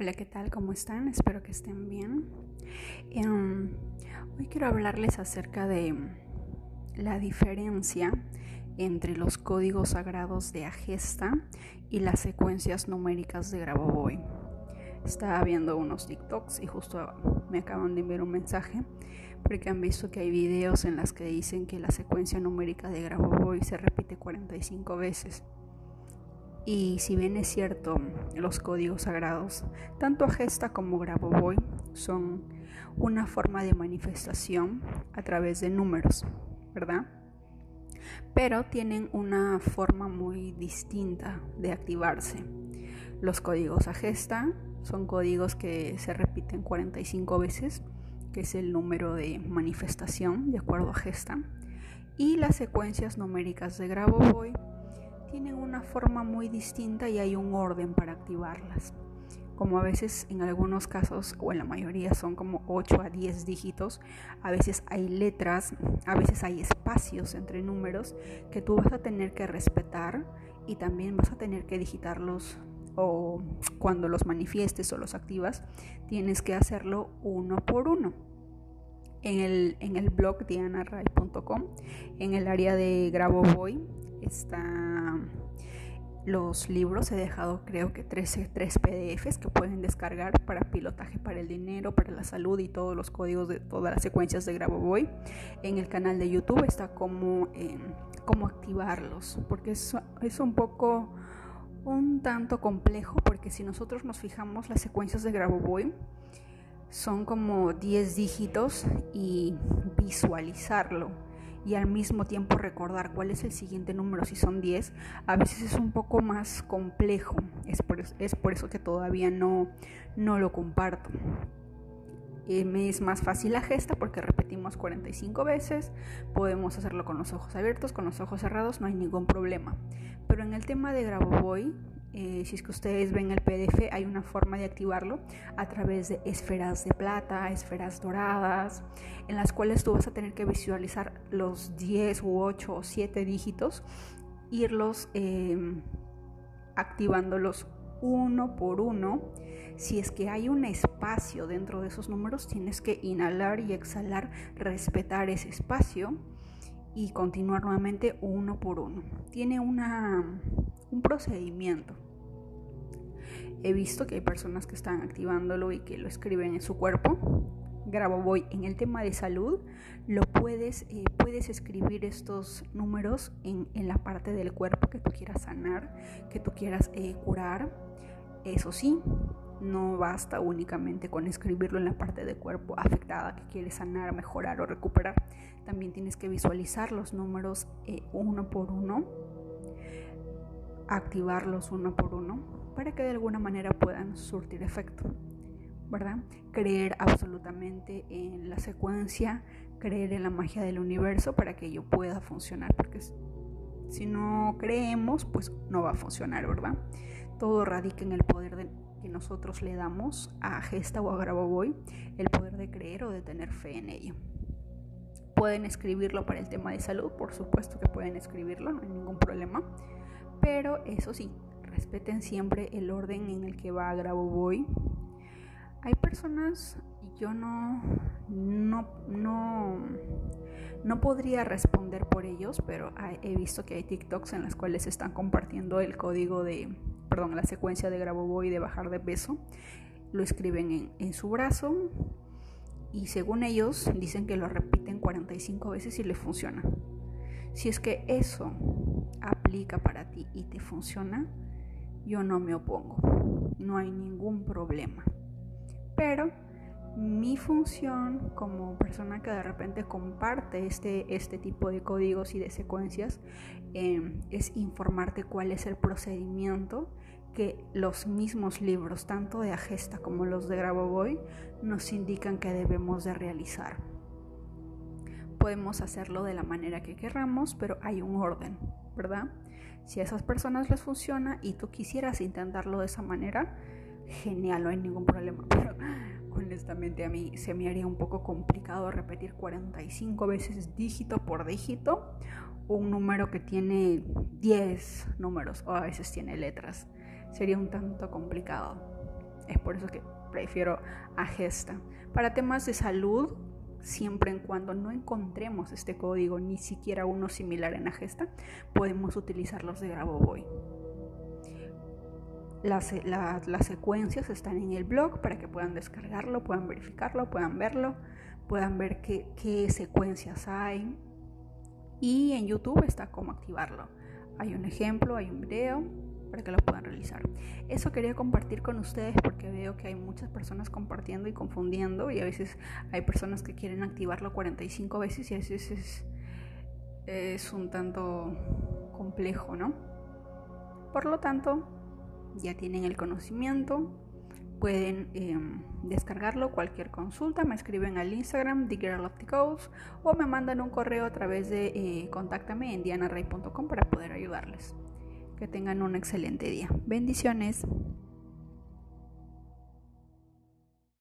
Hola, ¿qué tal? ¿Cómo están? Espero que estén bien. Em, hoy quiero hablarles acerca de la diferencia entre los códigos sagrados de Agesta y las secuencias numéricas de Grabovoi. Estaba viendo unos TikToks y justo me acaban de enviar un mensaje porque han visto que hay videos en las que dicen que la secuencia numérica de Grabovoi se repite 45 veces. Y si bien es cierto, los códigos sagrados, tanto Agesta como Grabovoi, son una forma de manifestación a través de números, ¿verdad? Pero tienen una forma muy distinta de activarse. Los códigos Agesta son códigos que se repiten 45 veces, que es el número de manifestación de acuerdo a Gesta. Y las secuencias numéricas de Grabovoi tienen una forma muy distinta y hay un orden para activarlas. Como a veces en algunos casos o en la mayoría son como 8 a 10 dígitos, a veces hay letras, a veces hay espacios entre números que tú vas a tener que respetar y también vas a tener que digitarlos o cuando los manifiestes o los activas, tienes que hacerlo uno por uno. En el, en el blog dianaray.com, en el área de Grabovoi, están los libros. He dejado creo que 13, 3 PDFs que pueden descargar para pilotaje para el dinero, para la salud y todos los códigos de todas las secuencias de Grabovoi. En el canal de YouTube está como eh, cómo activarlos, porque es, es un poco un tanto complejo porque si nosotros nos fijamos las secuencias de Grabovoi son como 10 dígitos y visualizarlo y al mismo tiempo recordar cuál es el siguiente número si son 10 a veces es un poco más complejo es por, es por eso que todavía no, no lo comparto eh, me es más fácil la gesta porque repetimos 45 veces, podemos hacerlo con los ojos abiertos, con los ojos cerrados, no hay ningún problema. Pero en el tema de Grabovoi, eh, si es que ustedes ven el PDF, hay una forma de activarlo a través de esferas de plata, esferas doradas, en las cuales tú vas a tener que visualizar los 10 u 8 o 7 dígitos, irlos eh, activándolos uno por uno. Si es que hay un espacio dentro de esos números, tienes que inhalar y exhalar, respetar ese espacio y continuar nuevamente uno por uno. Tiene una, un procedimiento. He visto que hay personas que están activándolo y que lo escriben en su cuerpo. Grabo voy en el tema de salud, lo puedes, eh, puedes escribir estos números en, en, la parte del cuerpo que tú quieras sanar, que tú quieras eh, curar eso sí, no basta únicamente con escribirlo en la parte del cuerpo afectada que quieres sanar, mejorar o recuperar. También tienes que visualizar los números eh, uno por uno, activarlos uno por uno, para que de alguna manera puedan surtir efecto. ¿Verdad? Creer absolutamente en la secuencia, creer en la magia del universo para que ello pueda funcionar, porque si no creemos, pues no va a funcionar, ¿verdad? Todo radica en el poder que nosotros le damos a Gesta o a Grabovoi, el poder de creer o de tener fe en ello. Pueden escribirlo para el tema de salud, por supuesto que pueden escribirlo, no hay ningún problema. Pero eso sí, respeten siempre el orden en el que va Grabovoi. Hay personas, yo no, no, no, no podría responder por ellos, pero he visto que hay TikToks en las cuales están compartiendo el código de perdón, la secuencia de Grabovoi de bajar de peso, lo escriben en, en su brazo y según ellos dicen que lo repiten 45 veces y le funciona. Si es que eso aplica para ti y te funciona, yo no me opongo, no hay ningún problema. Pero mi función como persona que de repente comparte este, este tipo de códigos y de secuencias em, es informarte cuál es el procedimiento que los mismos libros, tanto de Agesta como los de Grabovoi, nos indican que debemos de realizar. Podemos hacerlo de la manera que querramos, pero hay un orden, ¿verdad? Si a esas personas les funciona y tú quisieras intentarlo de esa manera, genial, no hay ningún problema. Pero honestamente a mí se me haría un poco complicado repetir 45 veces dígito por dígito un número que tiene 10 números o a veces tiene letras. Sería un tanto complicado. Es por eso que prefiero Agesta. Para temas de salud, siempre en cuando no encontremos este código, ni siquiera uno similar en Agesta, podemos utilizar los de Grabovoi. Las, las, secuencias están en el blog para que puedan descargarlo, puedan verificarlo, puedan verlo, puedan ver qué, qué secuencias hay. Y en YouTube está cómo activarlo. Hay un ejemplo, hay un video para que lo puedan realizar. Eso quería compartir con ustedes porque veo que hay muchas personas compartiendo y confundiendo y a veces hay personas que quieren activarlo 45 veces y a veces es, un tanto complejo, ¿no? Por lo tanto, ya tienen el conocimiento, pueden em, descargarlo. Cualquier consulta me escriben al Instagram The Girl of the Coast o me mandan un correo a través de eh, contáctame en dianaray.com para poder ayudarles. Que tengan un excelente día. Bendiciones.